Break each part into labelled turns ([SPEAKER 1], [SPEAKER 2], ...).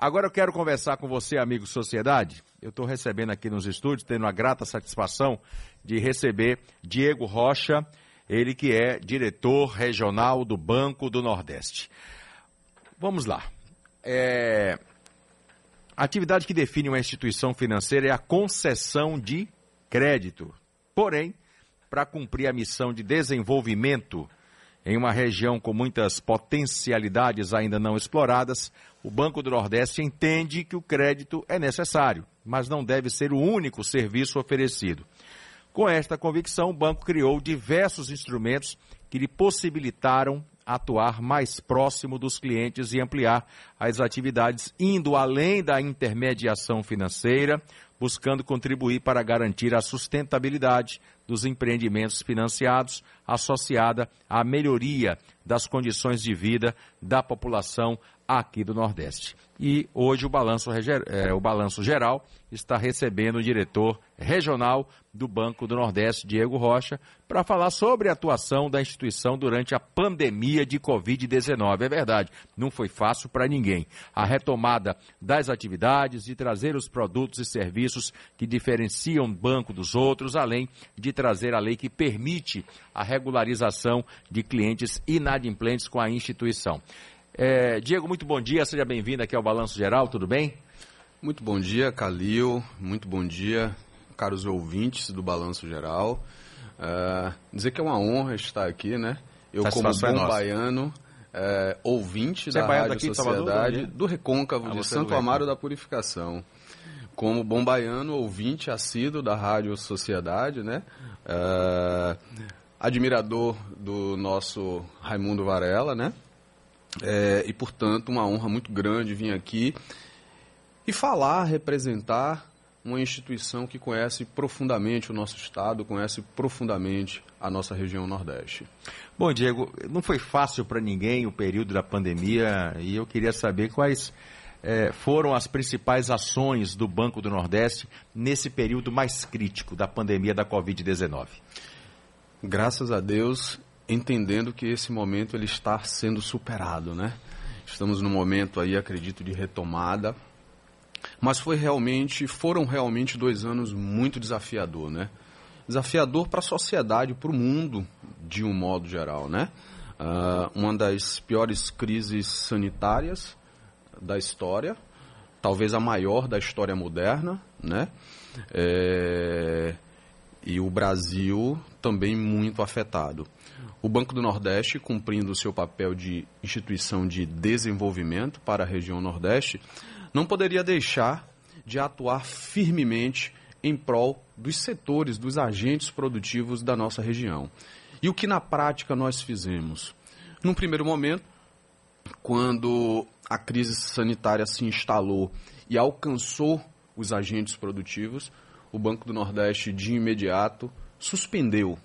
[SPEAKER 1] Agora eu quero conversar com você, amigo Sociedade. Eu estou recebendo aqui nos estúdios, tendo a grata satisfação de receber Diego Rocha, ele que é diretor regional do Banco do Nordeste. Vamos lá. É... A atividade que define uma instituição financeira é a concessão de crédito. Porém, para cumprir a missão de desenvolvimento em uma região com muitas potencialidades ainda não exploradas, o Banco do Nordeste entende que o crédito é necessário, mas não deve ser o único serviço oferecido. Com esta convicção, o banco criou diversos instrumentos que lhe possibilitaram atuar mais próximo dos clientes e ampliar as atividades, indo além da intermediação financeira, buscando contribuir para garantir a sustentabilidade dos empreendimentos financiados, associada à melhoria das condições de vida da população aqui do Nordeste. E hoje o balanço, é, o balanço geral está recebendo o diretor regional do Banco do Nordeste, Diego Rocha, para falar sobre a atuação da instituição durante a pandemia de Covid-19. É verdade, não foi fácil para ninguém. A retomada das atividades, de trazer os produtos e serviços que diferenciam o banco dos outros, além de trazer a lei que permite a regularização de clientes inadimplentes com a instituição. É, Diego, muito bom dia, seja bem-vindo aqui ao Balanço Geral, tudo bem?
[SPEAKER 2] Muito bom dia, Calil, muito bom dia, caros ouvintes do Balanço Geral. Uh, dizer que é uma honra estar aqui, né? Eu, como bom é baiano, é, ouvinte Você é da é Rádio daqui, Sociedade, do Recôncavo, ah, de Santo Amaro da Purificação. Como bom baiano, ouvinte assíduo da Rádio Sociedade, né? Uh, admirador do nosso Raimundo Varela, né? É, e, portanto, uma honra muito grande vir aqui e falar, representar uma instituição que conhece profundamente o nosso Estado, conhece profundamente a nossa região Nordeste.
[SPEAKER 1] Bom, Diego, não foi fácil para ninguém o período da pandemia e eu queria saber quais é, foram as principais ações do Banco do Nordeste nesse período mais crítico da pandemia da Covid-19.
[SPEAKER 2] Graças a Deus, entendendo que esse momento ele está sendo superado, né? Estamos num momento aí, acredito, de retomada, mas foi realmente, foram realmente dois anos muito desafiador, né? Desafiador para a sociedade, para o mundo, de um modo geral, né? Uh, uma das piores crises sanitárias da história, talvez a maior da história moderna, né? É... E o Brasil também muito afetado. O Banco do Nordeste, cumprindo o seu papel de instituição de desenvolvimento para a região Nordeste, não poderia deixar de atuar firmemente em prol dos setores, dos agentes produtivos da nossa região. E o que na prática nós fizemos? Num primeiro momento, quando a crise sanitária se instalou e alcançou os agentes produtivos, o Banco do Nordeste de imediato suspendeu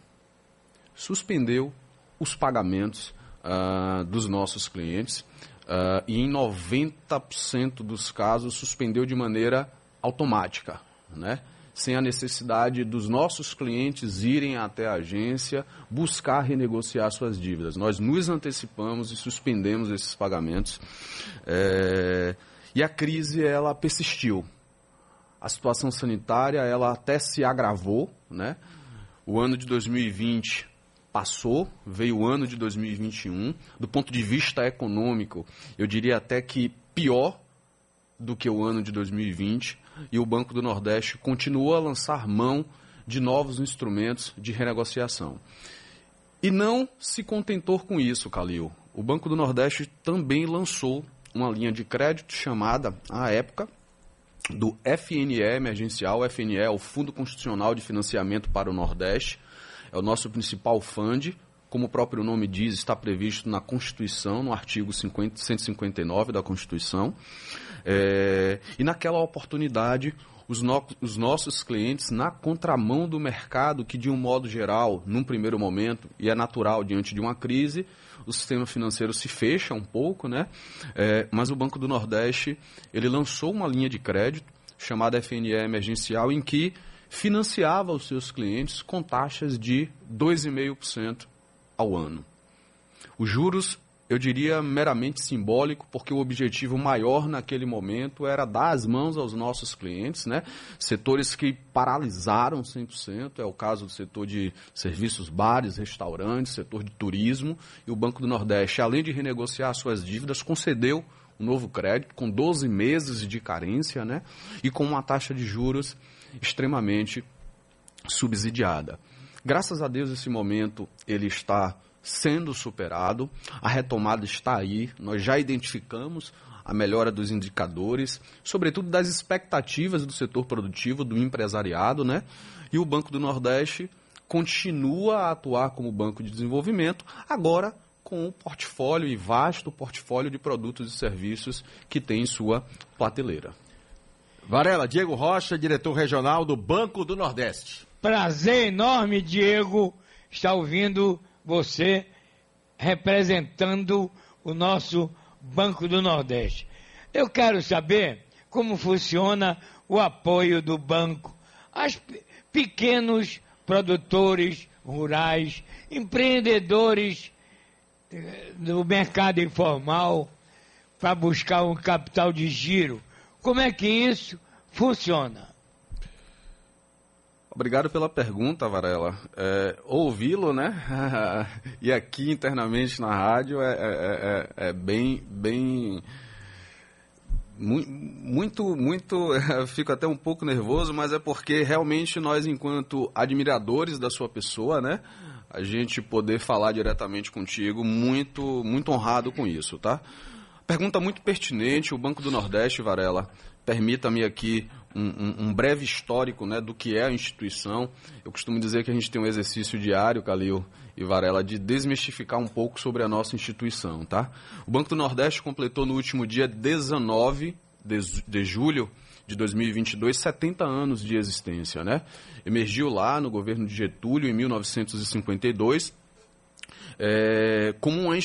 [SPEAKER 2] suspendeu os pagamentos uh, dos nossos clientes uh, e em 90% dos casos suspendeu de maneira automática, né? sem a necessidade dos nossos clientes irem até a agência buscar renegociar suas dívidas. Nós nos antecipamos e suspendemos esses pagamentos. É... E a crise ela persistiu. A situação sanitária ela até se agravou, né? O ano de 2020 passou, veio o ano de 2021. Do ponto de vista econômico, eu diria até que pior do que o ano de 2020. E o Banco do Nordeste continuou a lançar mão de novos instrumentos de renegociação. E não se contentou com isso, Calil. O Banco do Nordeste também lançou uma linha de crédito chamada, à época, do FNE emergencial. O FNE é o Fundo Constitucional de Financiamento para o Nordeste é o nosso principal fund. Como o próprio nome diz, está previsto na Constituição, no artigo 50, 159 da Constituição. É, e naquela oportunidade, os, no, os, nossos clientes, na contramão do mercado, que de um modo geral, num primeiro momento, e é natural diante de uma crise, o sistema financeiro se fecha um pouco, né? É, mas o Banco do Nordeste ele lançou uma linha de crédito chamada FNE emergencial, em que financiava os seus clientes com taxas de 2,5% ao ano. Os juros eu diria meramente simbólico, porque o objetivo maior naquele momento era dar as mãos aos nossos clientes, né? Setores que paralisaram 100%, é o caso do setor de serviços, bares, restaurantes, setor de turismo, e o Banco do Nordeste, além de renegociar suas dívidas, concedeu um novo crédito com 12 meses de carência, né? E com uma taxa de juros extremamente subsidiada. Graças a Deus esse momento ele está sendo superado, a retomada está aí, nós já identificamos a melhora dos indicadores, sobretudo das expectativas do setor produtivo, do empresariado, né? E o Banco do Nordeste continua a atuar como banco de desenvolvimento, agora com o portfólio e vasto portfólio de produtos e serviços que tem em sua prateleira.
[SPEAKER 1] Varela, Diego Rocha, diretor regional do Banco do Nordeste.
[SPEAKER 3] Prazer enorme, Diego, estar ouvindo você representando o nosso Banco do Nordeste. Eu quero saber como funciona o apoio do banco aos pequenos produtores rurais, empreendedores eh, do mercado informal para buscar um capital de giro. Como é que isso funciona?
[SPEAKER 2] Obrigado pela pergunta, Varela. É, Ouvi-lo, né? e aqui internamente na rádio é, é, é, é bem, bem muito, muito, fico até um pouco nervoso, mas é porque realmente nós, enquanto admiradores da sua pessoa, né, a gente poder falar diretamente contigo, muito, muito honrado com isso, tá? Pergunta muito pertinente, o Banco do Nordeste, Varela, permita-me aqui um, um, breve histórico né, do que é a instituição. Eu costumo dizer que a gente tem um exercício diário, Calil e Varela, de desmistificar um pouco sobre a nossa instituição. Tá? O Banco do Nordeste completou no último dia 19 de, de julho de 2022 70 anos de existência. Né? Emergiu lá no governo de Getúlio em 1952 é, como uma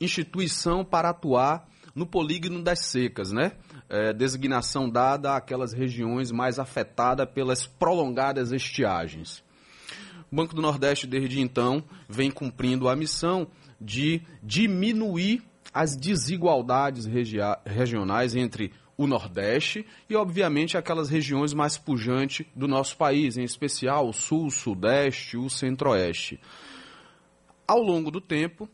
[SPEAKER 2] instituição para atuar no polígono das secas, né? É, designação dada àquelas regiões mais afetadas pelas prolongadas estiagens. O Banco do Nordeste, desde então, vem cumprindo a missão de diminuir as desigualdades regi regionais entre o Nordeste e, obviamente, aquelas regiões mais pujantes do nosso país, em especial o Sul, o Sudeste o Centro-Oeste. Ao longo do tempo,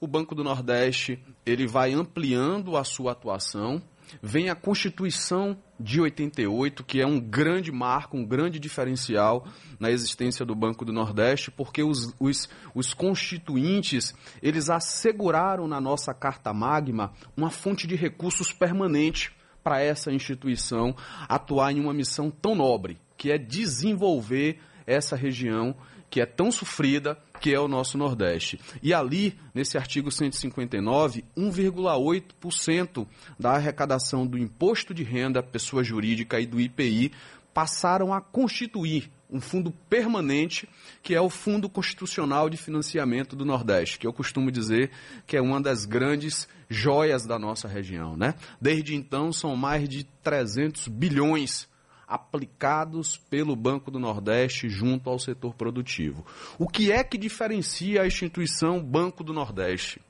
[SPEAKER 2] o Banco do Nordeste ele vai ampliando a sua atuação, vem a Constituição de 88, que é um grande marco, um grande diferencial na existência do Banco do Nordeste, porque os, os, os constituintes, eles asseguraram na nossa Carta Magma uma fonte de recursos permanente para essa instituição atuar em uma missão tão nobre, que é desenvolver essa região que é tão sofrida, que é o nosso Nordeste. E ali, nesse artigo 159, 1,8% da arrecadação do imposto de renda pessoa jurídica e do IPI passaram a constituir um fundo permanente, que é o Fundo Constitucional de Financiamento do Nordeste, que eu costumo dizer que é uma das grandes joias da nossa região. Né? Desde então, são mais de 300 bilhões aplicados pelo Banco do Nordeste junto ao setor produtivo. O que é que diferencia a instituição Banco do Nordeste?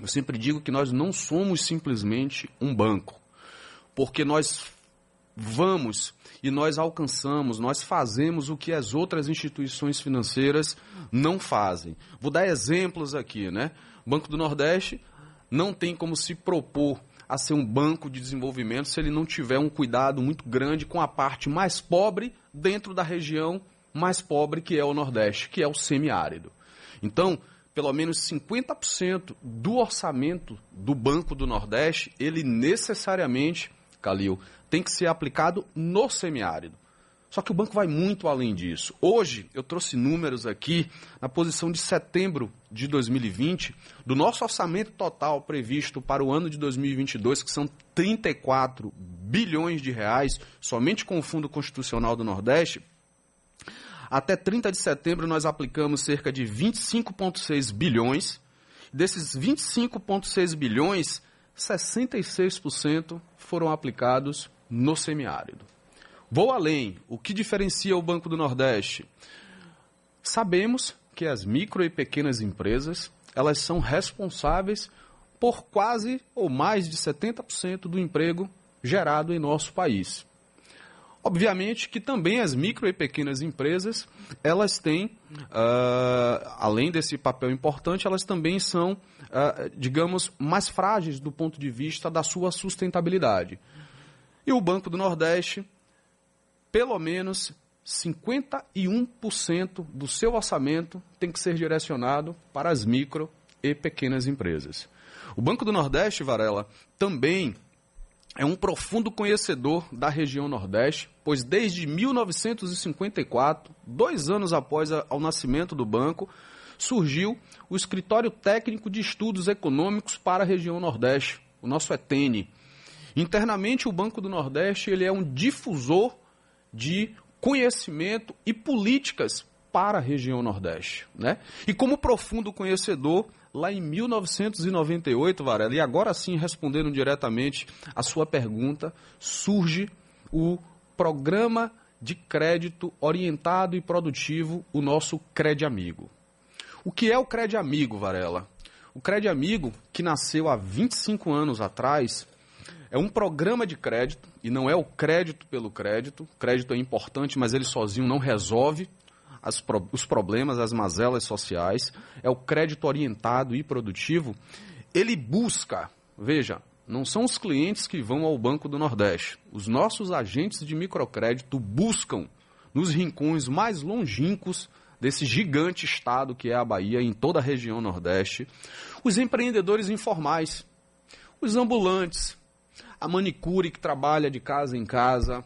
[SPEAKER 2] Eu sempre digo que nós não somos simplesmente um banco, porque nós vamos e nós alcançamos, nós fazemos o que as outras instituições financeiras não fazem. Vou dar exemplos aqui, né? O Banco do Nordeste não tem como se propor a ser um banco de desenvolvimento se ele não tiver um cuidado muito grande com a parte mais pobre dentro da região mais pobre que é o Nordeste, que é o semiárido. Então, pelo menos 50% do orçamento do Banco do Nordeste, ele necessariamente, Calil, tem que ser aplicado no semiárido. Só que o banco vai muito além disso. Hoje, eu trouxe números aqui, na posição de setembro de 2020, do nosso orçamento total previsto para o ano de 2022, que são 34 bilhões de reais, somente com o Fundo Constitucional do Nordeste. Até 30 de setembro, nós aplicamos cerca de 25,6 bilhões. Desses 25,6 bilhões, 66% foram aplicados no semiárido. Vou além. O que diferencia o Banco do Nordeste? Sabemos que as micro e pequenas empresas, elas são responsáveis por quase ou mais de 70% do emprego gerado em nosso país. Obviamente que também as micro e pequenas empresas, elas têm, uh, além desse papel importante, elas também são, uh, digamos, mais frágeis do ponto de vista da sua sustentabilidade. E o Banco do Nordeste, pelo menos 51% do seu orçamento tem que ser direcionado para as micro e pequenas empresas. O Banco do Nordeste, Varela, também é um profundo conhecedor da região Nordeste, pois desde 1954, dois anos após o nascimento do banco, surgiu o Escritório Técnico de Estudos Econômicos para a região Nordeste, o nosso ETENE. Internamente, o Banco do Nordeste ele é um difusor de conhecimento e políticas para a região Nordeste. Né? E como profundo conhecedor, lá em 1998, Varela, e agora sim respondendo diretamente a sua pergunta, surge o Programa de Crédito Orientado e Produtivo, o nosso Cred Amigo. O que é o Cred Amigo, Varela? O Cred Amigo, que nasceu há 25 anos atrás, é um programa de crédito, e não é o crédito pelo crédito. Crédito é importante, mas ele sozinho não resolve as, os problemas, as mazelas sociais, é o crédito orientado e produtivo, ele busca, veja, não são os clientes que vão ao Banco do Nordeste. Os nossos agentes de microcrédito buscam nos rincões mais longínquos desse gigante estado que é a Bahia, em toda a região Nordeste, os empreendedores informais, os ambulantes, a manicure que trabalha de casa em casa,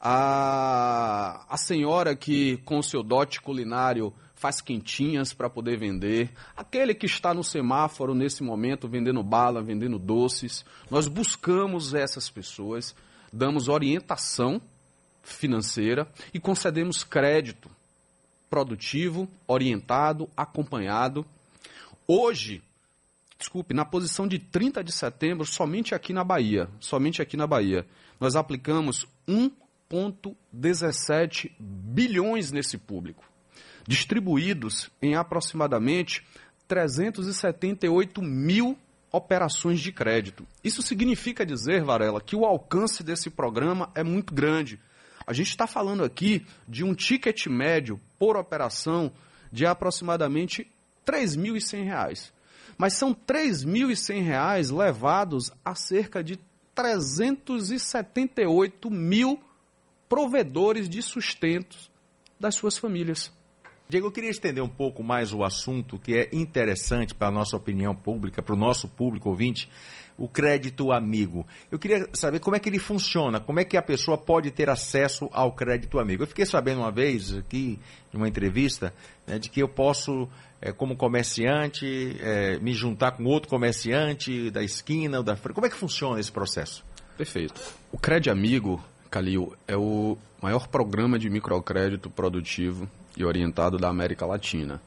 [SPEAKER 2] a, a senhora que com seu dote culinário faz quentinhas para poder vender, aquele que está no semáforo nesse momento vendendo bala, vendendo doces. Nós buscamos essas pessoas, damos orientação financeira e concedemos crédito produtivo, orientado, acompanhado. Hoje, desculpe, na posição de 30 de setembro, somente aqui na Bahia, somente aqui na Bahia, nós aplicamos um 1,17 bilhões nesse público, distribuídos em aproximadamente 378 mil operações de crédito. Isso significa dizer, Varela, que o alcance desse programa é muito grande. A gente está falando aqui de um ticket médio por operação de aproximadamente R$ 3.100. Mas são R$ 3.100 levados a cerca de 378 mil provedores de sustentos das suas famílias.
[SPEAKER 1] Diego, eu queria estender um pouco mais o assunto que é interessante para a nossa opinião pública, para o nosso público ouvinte, o crédito amigo. Eu queria saber como é que ele funciona, como é que a pessoa pode ter acesso ao crédito amigo. Eu fiquei sabendo uma vez aqui, em uma entrevista, né, de que eu posso, é, como comerciante, é, me juntar com outro comerciante da esquina da. Como é que funciona esse processo?
[SPEAKER 2] Perfeito. O crédito amigo Calil, é o maior programa de microcrédito produtivo e orientado da América Latina.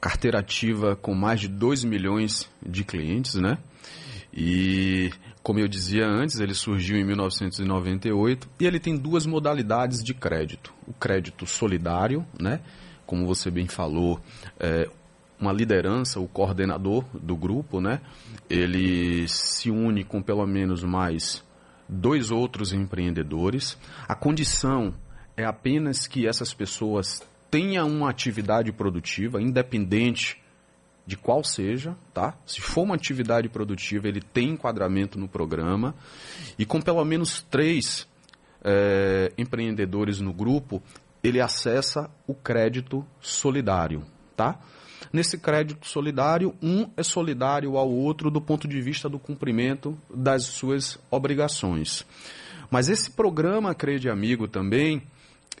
[SPEAKER 2] Carteira ativa com mais de 2 milhões de clientes, né? E, como eu dizia antes, ele surgiu em 1998 e ele tem duas modalidades de crédito. O crédito solidário, né? Como você bem falou, é, uma liderança, o coordenador do grupo, né? Ele se une com pelo menos mais dois outros empreendedores. A condição é apenas que essas pessoas tenham uma atividade produtiva, independente de qual seja, tá? Se for uma atividade produtiva, ele tem enquadramento no programa. E com pelo menos três é, empreendedores no grupo, ele acessa o crédito solidário, tá? Nesse crédito solidário, um é solidário ao outro do ponto de vista do cumprimento das suas obrigações. Mas esse programa Crede Amigo também,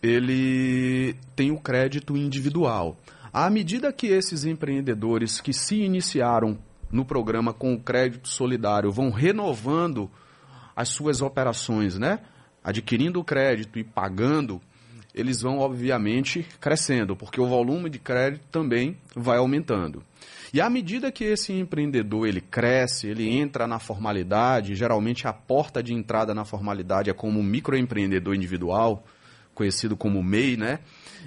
[SPEAKER 2] ele tem o crédito individual. À medida que esses empreendedores que se iniciaram no programa com o crédito solidário vão renovando as suas operações, né? Adquirindo crédito e pagando eles vão, obviamente, crescendo, porque o volume de crédito também vai aumentando. E à medida que esse empreendedor ele cresce, ele entra na formalidade, geralmente a porta de entrada na formalidade é como microempreendedor individual, conhecido como MEI, né?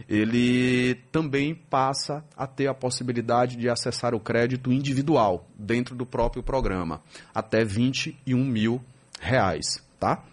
[SPEAKER 2] Ele também passa a ter a possibilidade de acessar o crédito individual dentro do próprio programa, até 21 mil reais, tá?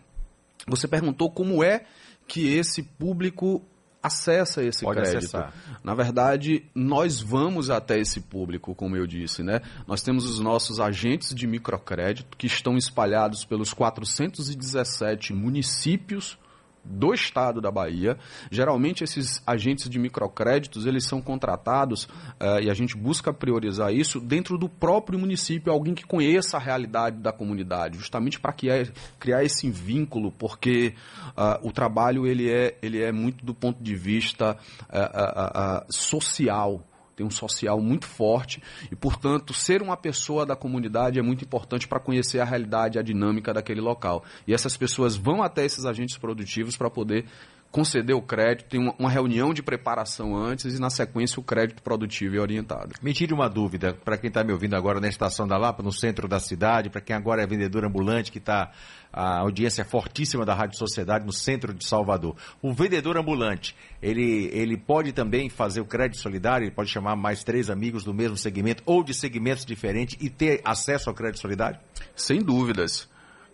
[SPEAKER 2] Você perguntou como é que esse público acessa esse
[SPEAKER 1] Pode
[SPEAKER 2] crédito.
[SPEAKER 1] acessar.
[SPEAKER 2] Na verdade, nós vamos até esse público, como eu disse, né? Nós temos os nossos agentes de microcrédito que estão espalhados pelos 417 municípios do estado da Bahia. Geralmente esses agentes de microcréditos eles são contratados eh, e a gente busca priorizar isso dentro do próprio município, alguém que conheça a realidade da comunidade, justamente para criar, esse vínculo, porque ah, o trabalho ele é, ele é muito do ponto de vista ah, social tem um social muito forte e, portanto, ser uma pessoa da comunidade é muito importante para conhecer a realidade, a dinâmica daquele local. E essas pessoas vão até esses agentes produtivos para poder conceder o crédito, tem uma, uma reunião de preparação antes e, na sequência, o crédito produtivo é orientado.
[SPEAKER 1] Me tire uma dúvida, para quem está me ouvindo agora na Estação da Lapa, no centro da cidade, para quem agora é vendedor ambulante, que está a audiência é fortíssima da Rádio Sociedade no centro de Salvador. O vendedor ambulante, ele, ele pode também fazer o crédito solidário, ele pode chamar mais três amigos do mesmo segmento ou de segmentos diferentes e ter acesso ao crédito solidário?
[SPEAKER 2] Sem dúvidas.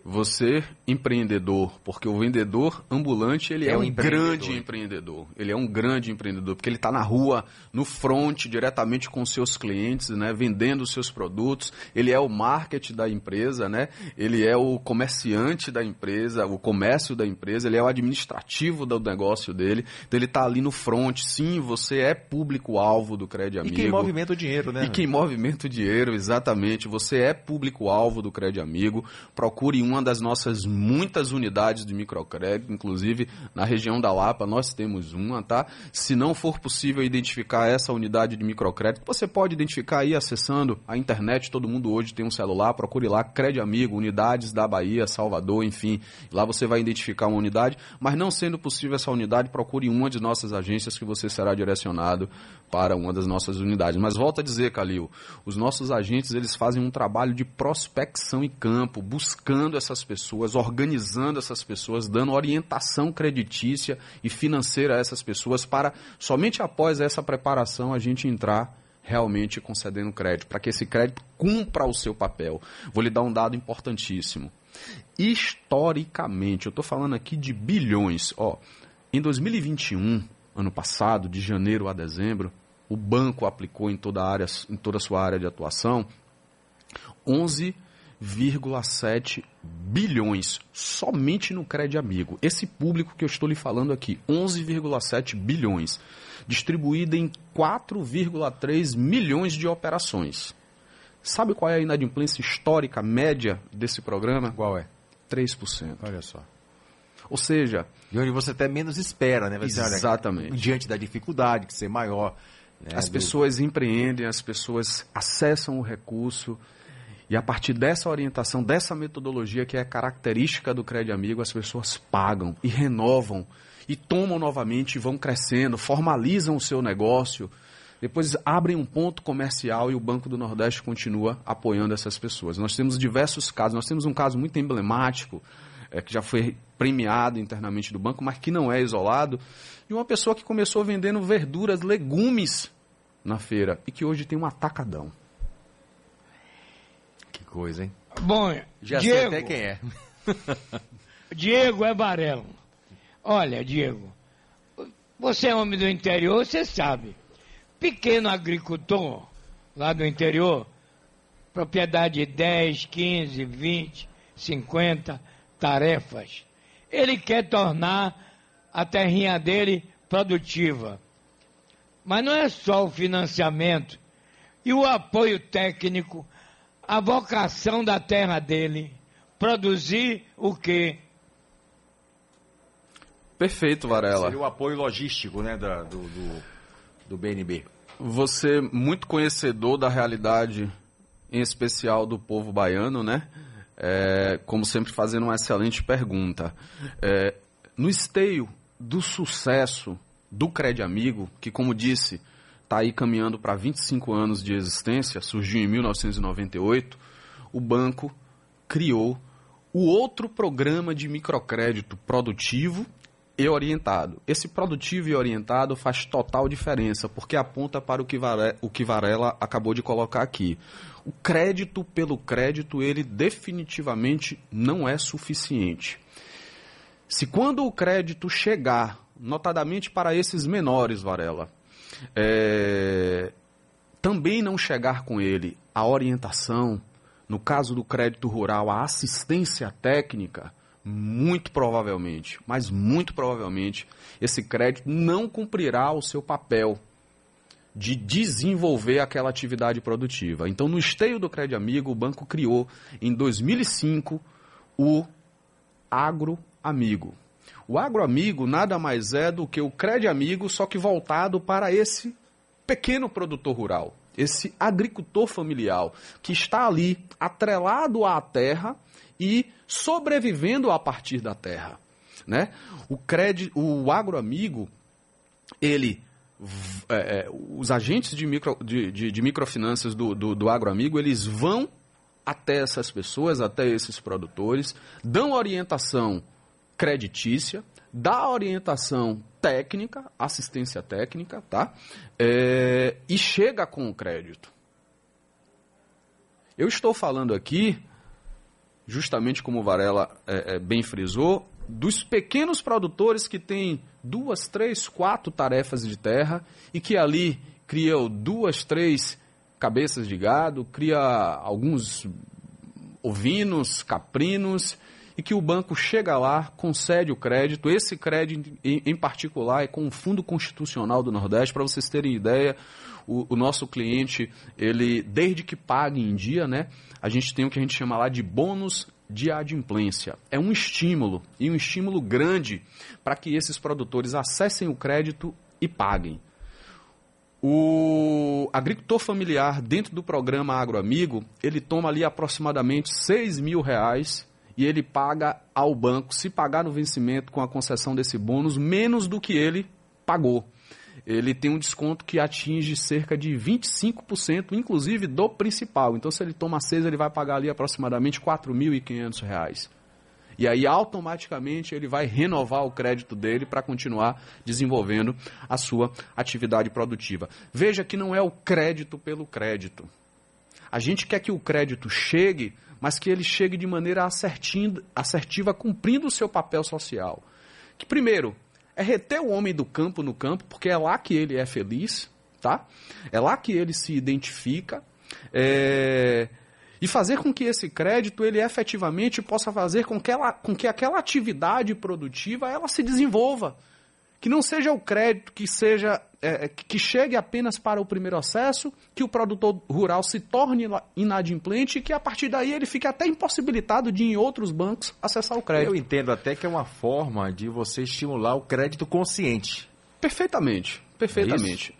[SPEAKER 2] Você, empreendedor, porque o vendedor ambulante ele é,
[SPEAKER 1] É um
[SPEAKER 2] um
[SPEAKER 1] empreendedor.
[SPEAKER 2] grande empreendedor. Ele é um grande empreendedor, porque ele está na rua, no front, diretamente com seus clientes, né, vendendo os seus produtos. Ele é o marketing da empresa, né? Ele é o comerciante da empresa, o comércio da empresa, ele é o administrativo do negócio dele. Então ele está ali no front. Sim, você é público-alvo do Crédito
[SPEAKER 1] E
[SPEAKER 2] Amigo.
[SPEAKER 1] quem movimenta o dinheiro, né?
[SPEAKER 2] E quem movimenta o dinheiro, exatamente. Você é público-alvo do Crédito Amigo. Procure uma das nossas muitas unidades de microcrédito, inclusive na região da Lapa nós temos uma, tá? Se não for possível identificar essa unidade de microcrédito, você pode identificar aí acessando a internet. Todo mundo hoje tem um celular. Procure lá Crédito Amigo, unidades da Bahia, Salvador, enfim. Lá você vai identificar uma unidade. Mas não sendo possível essa unidade, procure uma de nossas agências que você será direcionado para uma das nossas unidades. Mas volto a dizer, Calil, os nossos agentes eles fazem um trabalho de prospecção em campo, buscando essas pessoas, organizando essas pessoas, dando orientação creditícia e financeira a essas pessoas para somente após essa preparação a gente entrar realmente concedendo crédito, para que esse crédito cumpra o seu papel. Vou lhe dar um dado importantíssimo. Historicamente, eu estou falando aqui de bilhões. Ó, em 2021, ano passado, de janeiro a dezembro, o banco aplicou em toda a, área, em toda a sua área de atuação 11,7 bilhões somente no Crédito Amigo. Esse público que eu estou lhe falando aqui, 11,7 bilhões, distribuído em 4,3 milhões de operações. Sabe qual é a inadimplência histórica média desse programa?
[SPEAKER 1] Qual é?
[SPEAKER 2] 3%.
[SPEAKER 1] Olha só.
[SPEAKER 2] Ou seja,
[SPEAKER 1] E onde você até menos espera, né? Você, olha,
[SPEAKER 2] Exatamente.
[SPEAKER 1] diante da dificuldade, que ser maior. né,
[SPEAKER 2] As
[SPEAKER 1] do-
[SPEAKER 2] pessoas empreendem, as pessoas acessam o recurso e a partir dessa orientação, dessa metodologia que é característica do Crédito Amigo, as pessoas pagam e renovam e tomam novamente e vão crescendo, formalizam o seu negócio, depois abrem um ponto comercial e o Banco do Nordeste continua apoiando essas pessoas. Nós temos diversos casos, nós temos um caso muito emblemático é, que já foi premiado internamente do banco, mas que não é isolado, de uma pessoa que começou vendendo verduras, legumes na feira e que hoje tem um atacadão.
[SPEAKER 1] Que coisa, hein?
[SPEAKER 3] Bom,
[SPEAKER 1] Já sei
[SPEAKER 3] Diego,
[SPEAKER 1] até quem é.
[SPEAKER 3] Diego é Varelo. Olha, Diego, você é homem do interior, você sabe. Pequeno agricultor lá do interior, propriedade de 10, 15, 20, 50 tarefas. Ele quer tornar a terrinha dele produtiva. Mas não é só o financiamento e o apoio técnico, a vocação da terra dele. Produzir o quê?
[SPEAKER 2] Perfeito, Varela.
[SPEAKER 1] Seria o apoio logístico, né, da- do, do, do BNB.
[SPEAKER 2] Você muito conhecedor da realidade, em especial do povo baiano, né? É, como sempre fazendo uma excelente pergunta. É, no esteio do sucesso do Crédito Amigo, que como disse, está aí caminhando para 25 anos de existência, surgiu em 1998, o banco criou o outro programa de microcrédito produtivo e orientado. Esse produtivo e orientado faz total diferença, porque aponta para o que, Varela, o que Varela acabou de colocar aqui. O crédito pelo crédito, ele definitivamente não é suficiente. Se quando o crédito chegar, notadamente para esses menores, Varela, é, também não chegar com ele a orientação, no caso do crédito rural, a assistência técnica, muito provavelmente, mas muito provavelmente, esse crédito não cumprirá o seu papel de desenvolver aquela atividade produtiva. Então, no esteio do Crédito Amigo, o banco criou em 2005 o Agro Amigo. O Agro Amigo nada mais é do que o Crédito Amigo, só que voltado para esse pequeno produtor rural, esse agricultor familiar que está ali atrelado à terra e sobrevivendo a partir da terra. Né? O, crédito, o agroamigo, ele é, é, os agentes de, micro, de, de, de microfinanças do, do, do agroamigo, eles vão até essas pessoas, até esses produtores, dão orientação creditícia, dá orientação técnica, assistência técnica, tá? É, e chega com o crédito. Eu estou falando aqui justamente como o Varela é, é, bem frisou, dos pequenos produtores que têm duas, três, quatro tarefas de terra e que ali criam duas, três cabeças de gado, cria alguns ovinos, caprinos, e que o banco chega lá, concede o crédito. Esse crédito, em, particular, é com o Fundo Constitucional do Nordeste. Para vocês terem ideia, o, o, nosso cliente, ele desde que paga em dia, né, a gente tem o que a gente chama lá de bônus de adimplência. É um estímulo, e um estímulo grande, para que esses produtores acessem o crédito e paguem. O agricultor familiar, dentro do programa Agroamigo, ele toma ali aproximadamente 6 mil reais e ele paga ao banco, se pagar no vencimento com a concessão desse bônus, menos do que ele pagou ele tem um desconto que atinge cerca de 25%, inclusive do principal. Então, se ele toma seis, ele vai pagar ali aproximadamente R$ 4.500. E aí, automaticamente, ele vai renovar o crédito dele para continuar desenvolvendo a sua atividade produtiva. Veja que não é o crédito pelo crédito. A gente quer que o crédito chegue, mas que ele chegue de maneira assertiva, cumprindo o seu papel social. Que, primeiro, é reter o homem do campo no campo, porque é lá que ele é feliz, tá? É lá que ele se identifica. É... E fazer com que esse crédito ele efetivamente possa fazer com que, ela, com que aquela atividade produtiva ela se desenvolva. Que não seja o crédito que seja é, é, que chegue apenas para o primeiro acesso, que o produtor rural se torne inadimplente e que a partir daí ele fique até impossibilitado de em outros bancos acessar o crédito.
[SPEAKER 1] Eu entendo até que é uma forma de você estimular o crédito consciente.
[SPEAKER 2] Perfeitamente, perfeitamente.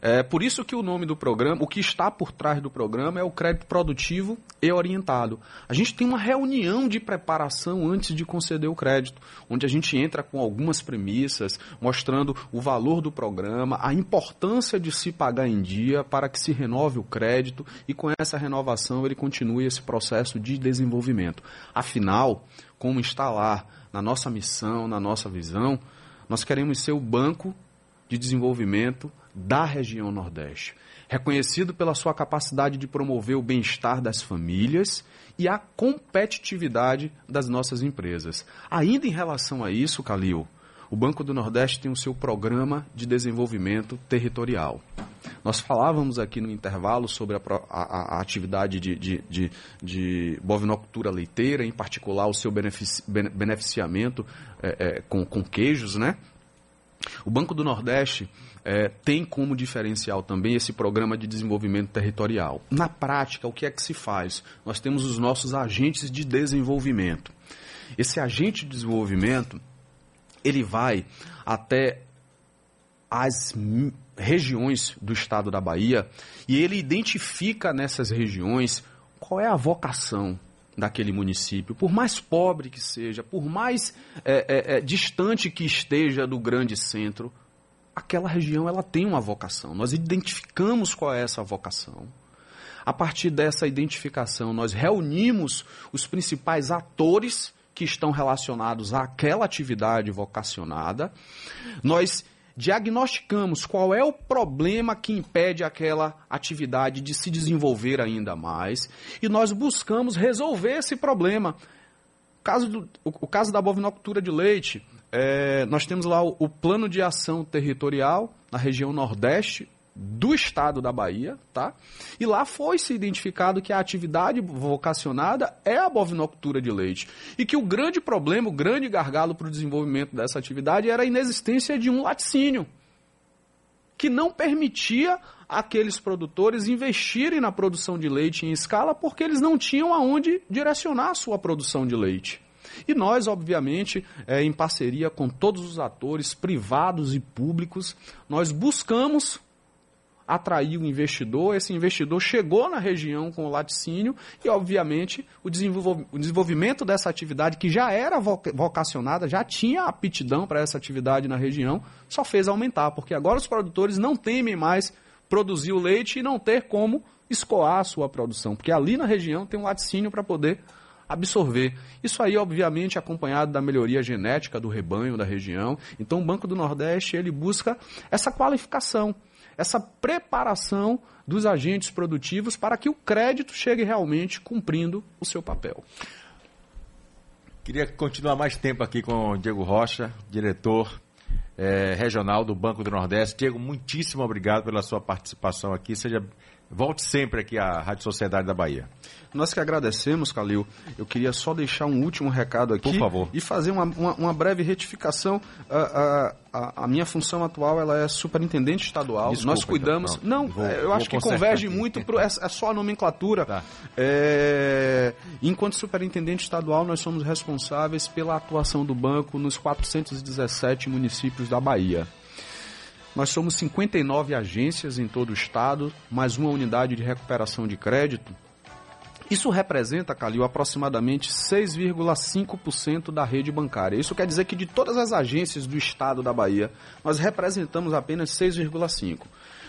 [SPEAKER 2] É por isso que o nome do programa, o que está por trás do programa é o crédito produtivo e orientado. A gente tem uma reunião de preparação antes de conceder o crédito, onde a gente entra com algumas premissas, mostrando o valor do programa, a importância de se pagar em dia para que se renove o crédito e com essa renovação ele continue esse processo de desenvolvimento. Afinal, como está lá na nossa missão, na nossa visão, nós queremos ser o banco de desenvolvimento da região Nordeste, reconhecido pela sua capacidade de promover o bem-estar das famílias e a competitividade das nossas empresas. Ainda em relação a isso, Calil, o Banco do Nordeste tem o seu programa de desenvolvimento territorial. Nós falávamos aqui no intervalo sobre a, a, a atividade de, de, de, de, bovinocultura leiteira, em particular o seu benefici, beneficiamento é, é, com, com queijos, né? O Banco do Nordeste é, tem como diferencial também esse programa de desenvolvimento territorial. Na prática, o que é que se faz? Nós temos os nossos agentes de desenvolvimento. Esse agente de desenvolvimento, ele vai até as regiões do estado da Bahia e ele identifica nessas regiões qual é a vocação daquele município, por mais pobre que seja, por mais é, é, é, distante que esteja do grande centro, aquela região ela tem uma vocação. Nós identificamos qual é essa vocação. A partir dessa identificação, nós reunimos os principais atores que estão relacionados àquela atividade vocacionada. Nós diagnosticamos qual é o problema que impede aquela atividade de se desenvolver ainda mais e nós buscamos resolver esse problema. O caso, do, o, caso da bovinocultura de leite, é, nós temos lá o, o plano de ação territorial na região nordeste do estado da Bahia, tá? E lá foi se identificado que a atividade vocacionada é a bovinocultura de leite e que o grande problema, o grande gargalo para o desenvolvimento dessa atividade era a inexistência de um laticínio que não permitia aqueles produtores investirem na produção de leite em escala porque eles não tinham aonde direcionar a sua produção de leite. E nós, obviamente, é, em parceria com todos os atores privados e públicos, nós buscamos atraiu o investidor, esse investidor chegou na região com o laticínio e, obviamente, o, desenvolvimento dessa atividade, que já era vocacionada, já tinha aptidão para essa atividade na região, só fez aumentar, porque agora os produtores não temem mais produzir o leite e não ter como escoar a sua produção, porque ali na região tem um laticínio para poder absorver. Isso aí, obviamente, acompanhado da melhoria genética do rebanho da região. Então, o Banco do Nordeste ele busca essa qualificação essa preparação dos agentes produtivos para que o crédito chegue realmente cumprindo o seu papel.
[SPEAKER 1] Queria continuar mais tempo aqui com o Diego Rocha, diretor é, regional do Banco do Nordeste. Diego, muitíssimo obrigado pela sua participação aqui. Seja Volte sempre aqui à Rádio Sociedade da Bahia.
[SPEAKER 2] Nós que agradecemos, Calil. Eu queria só deixar um último recado aqui.
[SPEAKER 1] Por favor.
[SPEAKER 2] E fazer uma, uma, uma breve retificação. A, a, a, minha função atual ela é superintendente estadual.
[SPEAKER 1] Desculpa,
[SPEAKER 2] Nós cuidamos.
[SPEAKER 1] Então,
[SPEAKER 2] não,
[SPEAKER 1] vou,
[SPEAKER 2] eu acho que converge muito. Pro, é, é, só a nomenclatura. Tá. É, enquanto superintendente estadual, nós somos responsáveis pela atuação do banco nos 417 municípios da Bahia. Nós somos 59 agências em todo o estado, mais uma unidade de recuperação de crédito. Isso representa, Calil, aproximadamente 6,5% da rede bancária. Isso quer dizer que de todas as agências do estado da Bahia, nós representamos apenas 6,5%.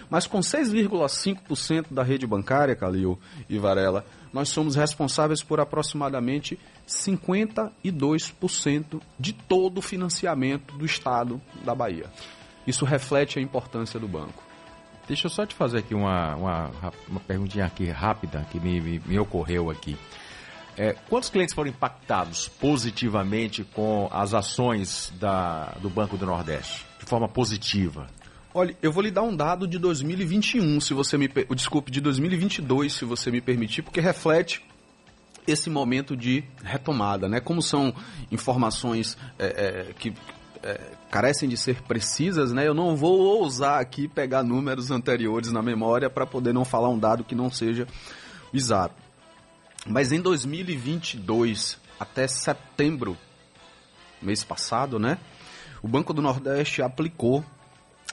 [SPEAKER 2] Mas com 6,5% da rede bancária, Calil e Varela, nós somos responsáveis por aproximadamente 52% de todo o financiamento do estado da Bahia. Isso reflete a importância do banco.
[SPEAKER 1] Deixa eu só te fazer aqui uma, uma, uma perguntinha aqui rápida que me, me, me ocorreu aqui. É, quantos clientes foram impactados positivamente com as ações da, do Banco do Nordeste? De forma positiva?
[SPEAKER 2] Olha, eu vou lhe dar um dado de 2021, se você me... Desculpe, de 2022, se você me permitir, porque reflete esse momento de retomada, né? Como são informações é, é, que é, carecem de ser precisas, né? Eu não vou ousar aqui pegar números anteriores na memória para poder não falar um dado que não seja exato. Mas em 2022, até setembro, mês passado, né? O Banco do Nordeste aplicou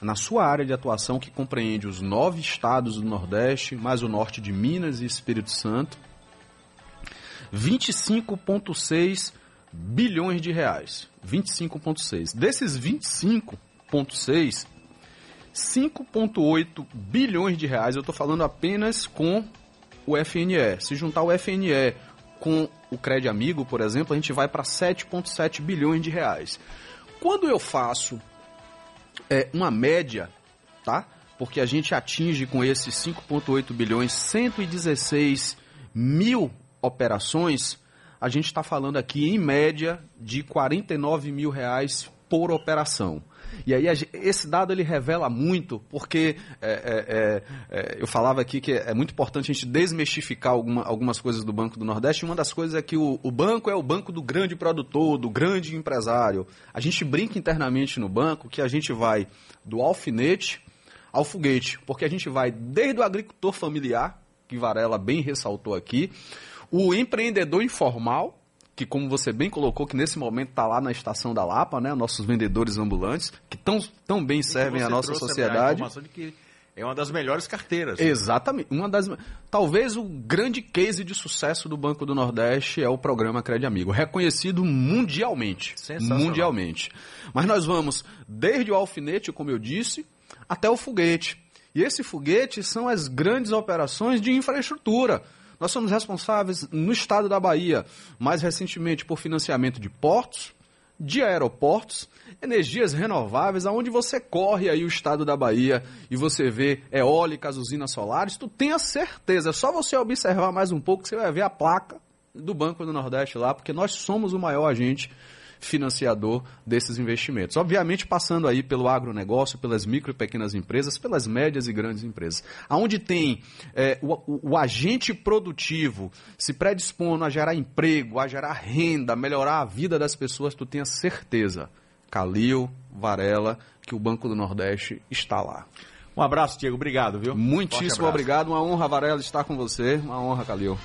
[SPEAKER 2] na sua área de atuação, que compreende os nove estados do Nordeste, mais o norte de Minas e Espírito Santo, 25,6 bilhões de reais. 25,6. Desses 25,6, 5,8 bilhões de reais, eu estou falando apenas com o FNE. Se juntar o FNE com o Crédito Amigo, por exemplo, a gente vai para 7,7 bilhões de reais. Quando eu faço é, uma média, tá? Porque a gente atinge com esses 5,8 bilhões 116 mil operações, a gente está falando aqui, em média, de 49 mil reais por operação. E aí esse dado ele revela muito, porque é, é, é, é, eu falava aqui que é muito importante a gente desmistificar alguma, algumas coisas do Banco do Nordeste. Uma das coisas é que o, o, banco é o banco do grande produtor, do grande empresário. A gente brinca internamente no banco que a gente vai do alfinete ao foguete, porque a gente vai desde o agricultor familiar, que Varela bem ressaltou aqui, o empreendedor informal, que como você bem colocou, que nesse momento está lá na estação da Lapa, né? Nossos vendedores ambulantes, que tão, tão bem servem a nossa sociedade. A
[SPEAKER 1] de que é uma das melhores carteiras.
[SPEAKER 2] Exatamente. Uma das, talvez o grande case de sucesso do Banco do Nordeste é o programa Crédito Amigo, reconhecido mundialmente. Mundialmente. Mas nós vamos desde o alfinete, como eu disse, até o foguete. E esse foguete são as grandes operações de infraestrutura Nós somos responsáveis no estado da Bahia, mais recentemente por financiamento de portos, de aeroportos, energias renováveis, aonde você corre aí o estado da Bahia e você vê eólicas, usinas solares, tu tenha certeza, é só você observar mais um pouco que você vai ver a placa do Banco do Nordeste lá, porque nós somos o maior agente financiador desses investimentos. Obviamente, passando aí pelo agronegócio, pelas micro e pequenas empresas, pelas médias e grandes empresas. Aonde tem é, o, o, o, agente produtivo se predispondo a gerar emprego, a gerar renda, a melhorar a vida das pessoas, tu tenha certeza, Calil, Varela, que o Banco do Nordeste está lá.
[SPEAKER 1] Um abraço, Diego. Obrigado, viu?
[SPEAKER 2] Muitíssimo obrigado. Uma honra, Varela, estar com você. Uma honra, Calil.